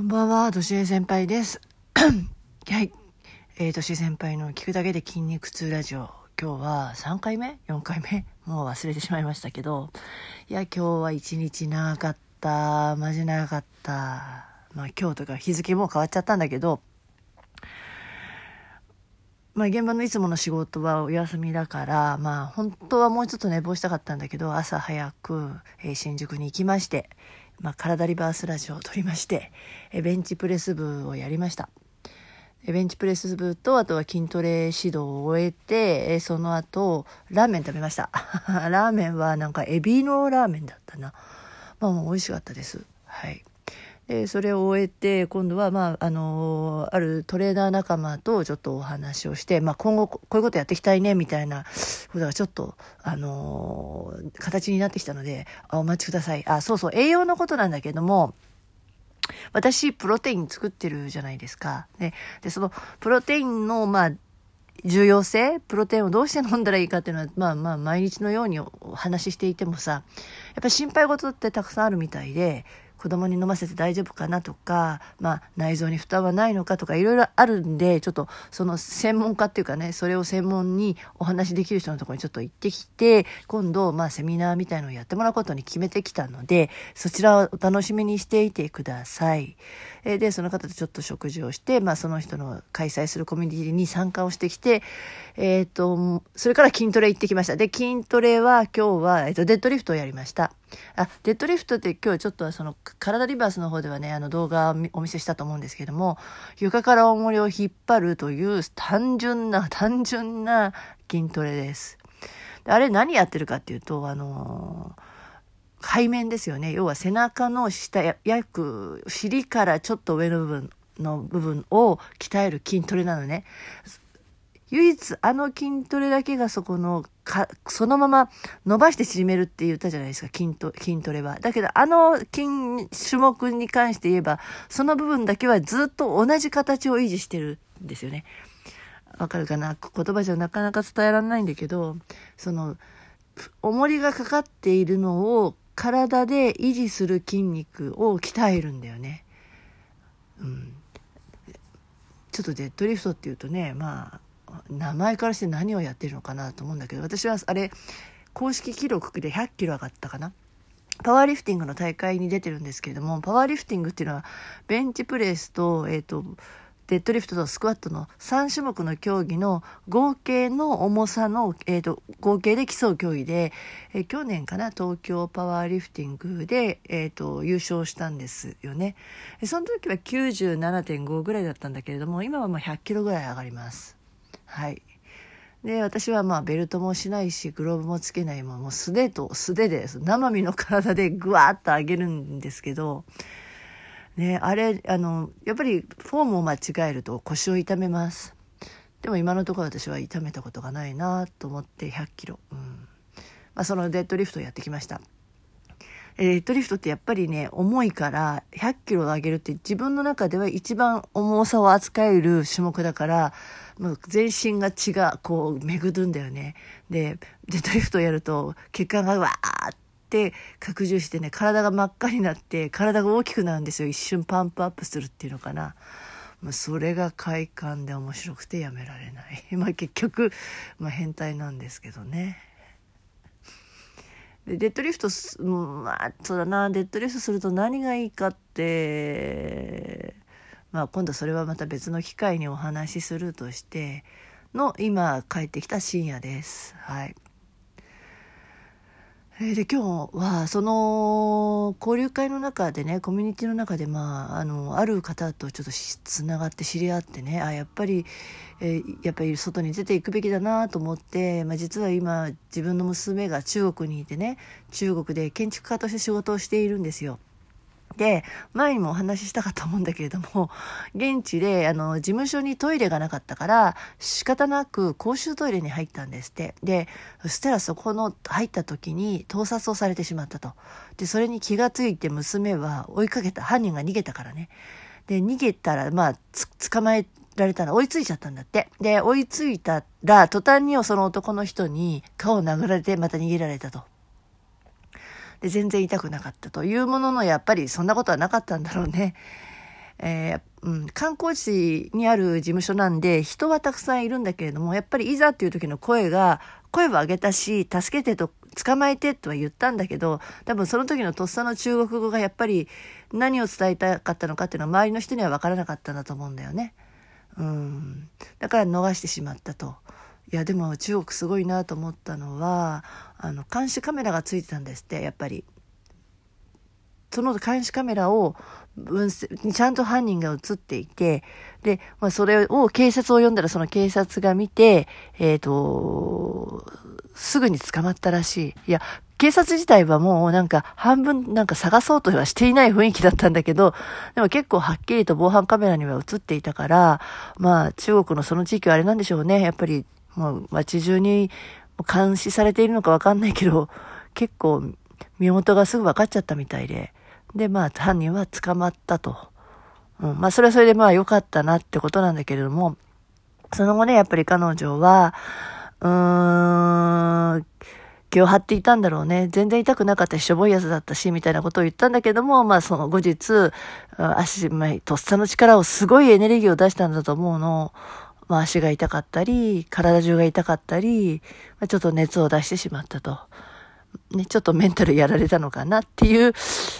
こんばんは、としえ先輩です。はい。えー、としえ先輩の聞くだけで筋肉痛ラジオ。今日は3回目 ?4 回目？もう忘れてしまいましたけど。いや、今日は一日長かった。マジ長かった。まあ今日とか日付も変わっちゃったんだけど、まあ現場のいつもの仕事はお休みだから、まあ本当はもうちょっと寝坊したかったんだけど、朝早く、えー新宿に行きまして、まあ体リバースラジオを撮りまして、えベンチプレス部をやりました。ベンチプレス部と、あとは筋トレ指導を終えて、その後、ラーメン食べました。ラーメンはなんかエビのラーメンだったな。まあもう美味しかったです。はい。でそれを終えて今度は、まああのあるトレーナー仲間とちょっとお話をして、まあ、今後こういうことやっていきたいねみたいなことがちょっと、あの形になってきたのであお待ちくださいあそうそう栄養のことなんだけども私プロテイン作ってるじゃないですか。ででそのプロテインのまあ重要性プロテインをどうして飲んだらいいかっていうのはまあまあ毎日のようにお話ししていてもさやっぱり心配事ってたくさんあるみたいで子供に飲ませて大丈夫かなとか、まあ、内臓に負担はないのかとかいろいろあるんでちょっとその専門家っていうかねそれを専門にお話しできる人のところにちょっと行ってきて今度まあセミナーみたいのをやってもらうことに決めてきたのでそちらをお楽しみにしていてください。えでその方とちょっと食事をして、まあ、その人の開催するコミュニティに参加をしてきて、えー、とそれから筋トレ行ってきましたで筋トレは今日は、えー、とデッドリフトをやりましたあデッドリフトって今日ちょっとその体リバースの方ではねあの動画をお見せしたと思うんですけども床から重りを引っ張るという単純な 単純な筋トレです。あれ何やってるかっていうとあのー背面ですよね。要は背中の下や約尻からちょっと上の部分の部分を鍛える筋トレなのね。唯一あの筋トレだけがそこのかそのまま伸ばして縮めるって言ったじゃないですか筋ト筋トレは。だけどあの筋種目に関して言えばその部分だけはずっと同じ形を維持してるんですよね。わかるかな？言葉じゃなかなか伝えられないんだけどその重りがかかっているのを体で維持する筋肉を鍛えるんだよね。うん、ちょっとデッドリフトっていうとねまあ名前からして何をやってるのかなと思うんだけど私はあれ公式記録で100キロ上がったかな。パワーリフティングの大会に出てるんですけれどもパワーリフティングっていうのはベンチプレスと,、えーとデッドリフトとスクワットの3種目の競技の合計の重さの、えー、と合計で競う競技で、えー去年かな東京パワーリフティングで、えー、と優勝したんですよねその時は97.5ぐらいだったんだけれども今はまあ100キロぐらい上がりますはい。で私はまあベルトもしないしグローブもつけないもんもう素手と素手で生身の体でグワーッと上げるんですけどね、あれあのやっぱりフォームを間違えると腰を痛めます。でも今のところ私は痛めたことがないなと思って100キロ、うん。まあ、そのデッドリフトをやってきました。えーデッドリフトってやっぱりね重いから100キロ上げるって自分の中では一番重さを扱える種目だからもう全身が血がこう巡るんだよね。でデッドリフトをやると血管がわーって拡張してね体が真っ赤になって体が大きくなるんですよ。一瞬パンプアップするっていうのかな。もうそれが快感で面白くてやめられない。まあ結局、まあ、変態なんですけどね。でデッドリフトすうんまあそうだなデッドリフトすると何がいいかってまあ今度それはまた別の機会にお話しするとしての今帰ってきた深夜です。はい。えで今日はその交流会の中でねコミュニティの中で、まあ、あのある方とちょっとつながって知り合ってねあやっぱり、えーやっぱり外に出ていくべきだなと思って、まあ、実は今自分の娘が中国にいてね中国で建築家として仕事をしているんですよ。で前にもお話ししたかと思うんだけれども現地であの事務所にトイレがなかったから仕方なく公衆トイレに入ったんですって。でそしたらそこの入った時に盗撮をされてしまったと。でそれに気がついて娘は追いかけた犯人が逃げたからね。で逃げたらまあ捕まえられたら追いついちゃったんだって。で追いついたら途端にその男の人に顔を殴られてまた逃げられたと。で全然痛くなかったというもののやっぱりそんなことはなかったんだろうね。えーうん、観光地にある事務所なんで人はたくさんいるんだけれどもやっぱりいざっていう時の声が声を上げたし助けてと捕まえてとは言ったんだけど多分その時のとっさの中国語がやっぱり何を伝えたかったのかっていうのは周りの人には分からなかったんだと思うんだよね。うん、だから逃してしまったと。いやでも中国すごいなと思ったのはあの監視カメラがついてたんですってやっぱり。その監視カメラを分析ちゃんと犯人が映っていて、で、まあ、それを警察を呼んだらその警察が見て、えっ、ー、と、すぐに捕まったらしい。いや、警察自体はもうなんか半分なんか探そうとはしていない雰囲気だったんだけど、でも結構はっきりと防犯カメラには映っていたから、まあ中国のその地域はあれなんでしょうね。やっぱりもう街中に監視されているのかわかんないけど、結構身元がすぐ分かっちゃったみたいで。で、まあ犯人は捕まったと。うん、まあそれはそれでまあ良かったなってことなんだけれども、その後ね、やっぱり彼女は、うーん、気を張っていたんだろうね。全然痛くなかったし、しょぼいやつだったし、みたいなことを言ったんだけども、まあその後日、足、まあ、とっさの力をすごいエネルギーを出したんだと思うの。まあ足が痛かったり、体中が痛かったり、まあ、ちょっと熱を出してしまったと。ね、ちょっとメンタルやられたのかなっていう、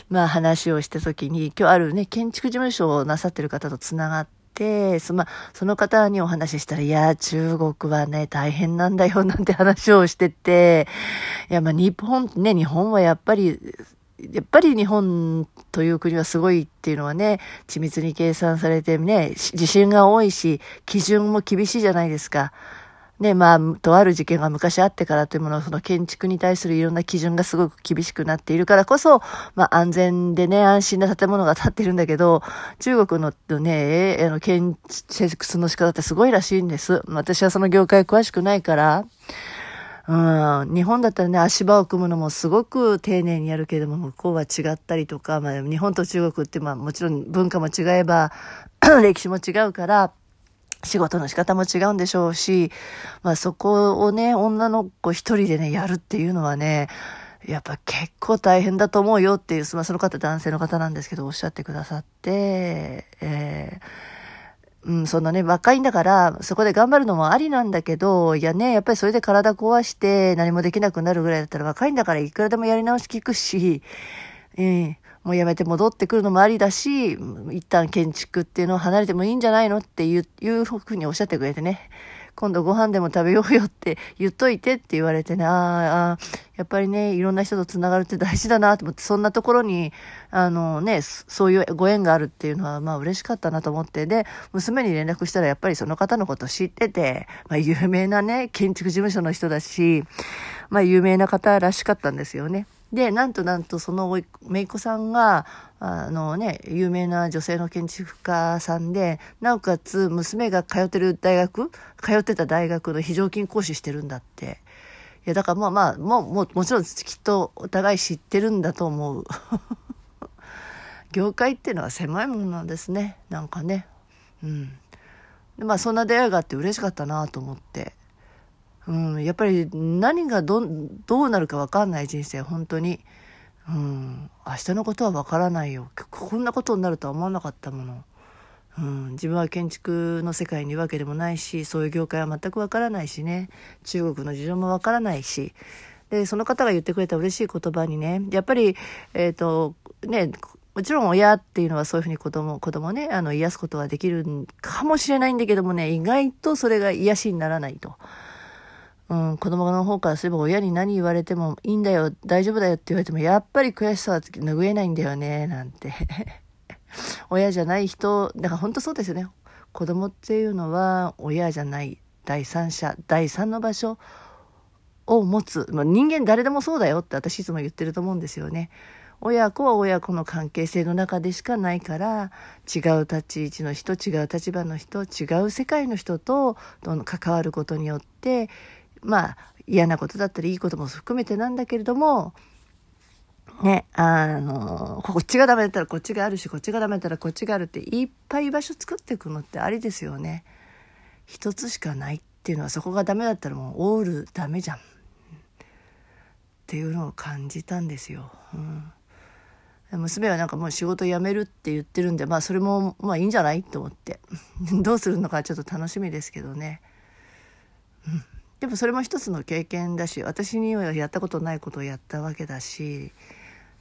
まあ話をした時に、今日あるね、建築事務所をなさってる方と繋がって、そ,、ま、その方にお話ししたら、いや、中国はね、大変なんだよ、なんて話をしてて、いや、まあ日本、ね、日本はやっぱり、やっぱり日本という国はすごいっていうのはね、緻密に計算されてね、地震が多いし、基準も厳しいじゃないですか。ね、まあ、とある事件が昔あってからというものは、その建築に対するいろんな基準がすごく厳しくなっているからこそ、まあ、安全でね、安心な建物が建っているんだけど、中国のね、あの、建設の仕方ってすごいらしいんです。私はその業界詳しくないから、うん、日本だったらね、足場を組むのもすごく丁寧にやるけれども、向こうは違ったりとか、まあ、日本と中国って、まあ、もちろん文化も違えば、歴史も違うから、仕事の仕方も違うんでしょうし、まあそこをね、女の子一人でね、やるっていうのはね、やっぱ結構大変だと思うよっていう、まあその方男性の方なんですけど、おっしゃってくださって、えー、うん、そんなね、若いんだから、そこで頑張るのもありなんだけど、いやね、やっぱりそれで体壊して何もできなくなるぐらいだったら若いんだからいくらでもやり直し聞くし、えー、もうやめて戻ってくるのもありだし、一旦建築っていうのを離れてもいいんじゃないのっていう、いうふうにおっしゃってくれてね。今度ご飯でも食べようよって言っといてって言われてね、ああ、やっぱりね、いろんな人と繋がるって大事だなと思って、そんなところに、あのね、そういうご縁があるっていうのは、まあ嬉しかったなと思って、で、娘に連絡したらやっぱりその方のこと知ってて、まあ有名なね、建築事務所の人だし、まあ有名な方らしかったんですよね。で、なんとなんとそのめいこさんが、あのね、有名な女性の建築家さんで、なおかつ娘が通ってる大学、通ってた大学の非常勤講師してるんだって。いや、だからまあまあ、もう、ももちろんきっとお互い知ってるんだと思う。業界っていうのは狭いものなんですね。なんかね。うん。まあそんな出会いがあって嬉しかったなと思って。うん、やっぱり何がどどうなるか分かんない人生本当に、うん、明日のことは分からないよ。こんなことになるとは思わなかったもの、うん、自分は建築の世界にいるわけでもないしそういう業界は全く分からないしね。中国の事情も分からないし。でその方が言ってくれた嬉しい言葉にねやっぱりえっ、ー、とねもちろん親っていうのはそういうふうに子供、子供ね、あの、癒すことはできるかもしれないんだけどもね、意外とそれが癒しにならないと。うん、子供の方からすれば親に何言われてもいいんだよ、大丈夫だよって言われても、やっぱり悔しさは拭えないんだよね、なんて。親じゃない人、だから本当そうですよね。子供っていうのは親じゃない第三者、第三の場所を持つ。まあ、人間誰でもそうだよって私いつも言ってると思うんですよね。親子は親子の関係性の中でしかないから違う立ち位置の人違う立場の人違う世界の人と関わることによってまあ嫌なことだったりいいことも含めてなんだけれども、ね、あの、こっちがダメだったらこっちがあるし、こっちがダメだったらこっちがあるっていっぱい居場所作っていくのってありですよね。一つしかないっていうのはそこがダメだったらもうオールダメじゃん。っていうのを感じたんですよ。うん娘はなんかもう仕事辞めるって言ってるんでまあそれもまあいいんじゃないと思ってどうするのかちょっと楽しみですけどね、うん、それも一つの経験だし私にはやったことないことをやったわけだし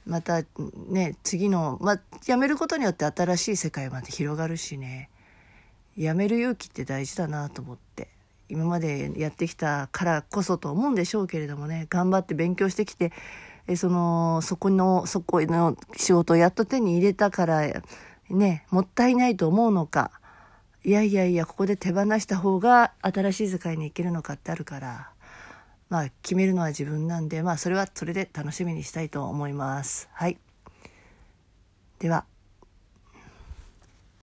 またね次のまあ辞めることによって新しい世界まで広がるしね。辞める勇気って大事だなと思って今までやってきたからこそと思うんでしょうけれどもね頑張って勉強してきてえそのそこのそこの仕事をやっと手に入れたからねもったいないと思うのかいやいやいやここで手放した方が新しい世界に行けるのかってあるからまあ決めるのは自分なんでまあそれはそれで楽しみにしたいと思います。はいでは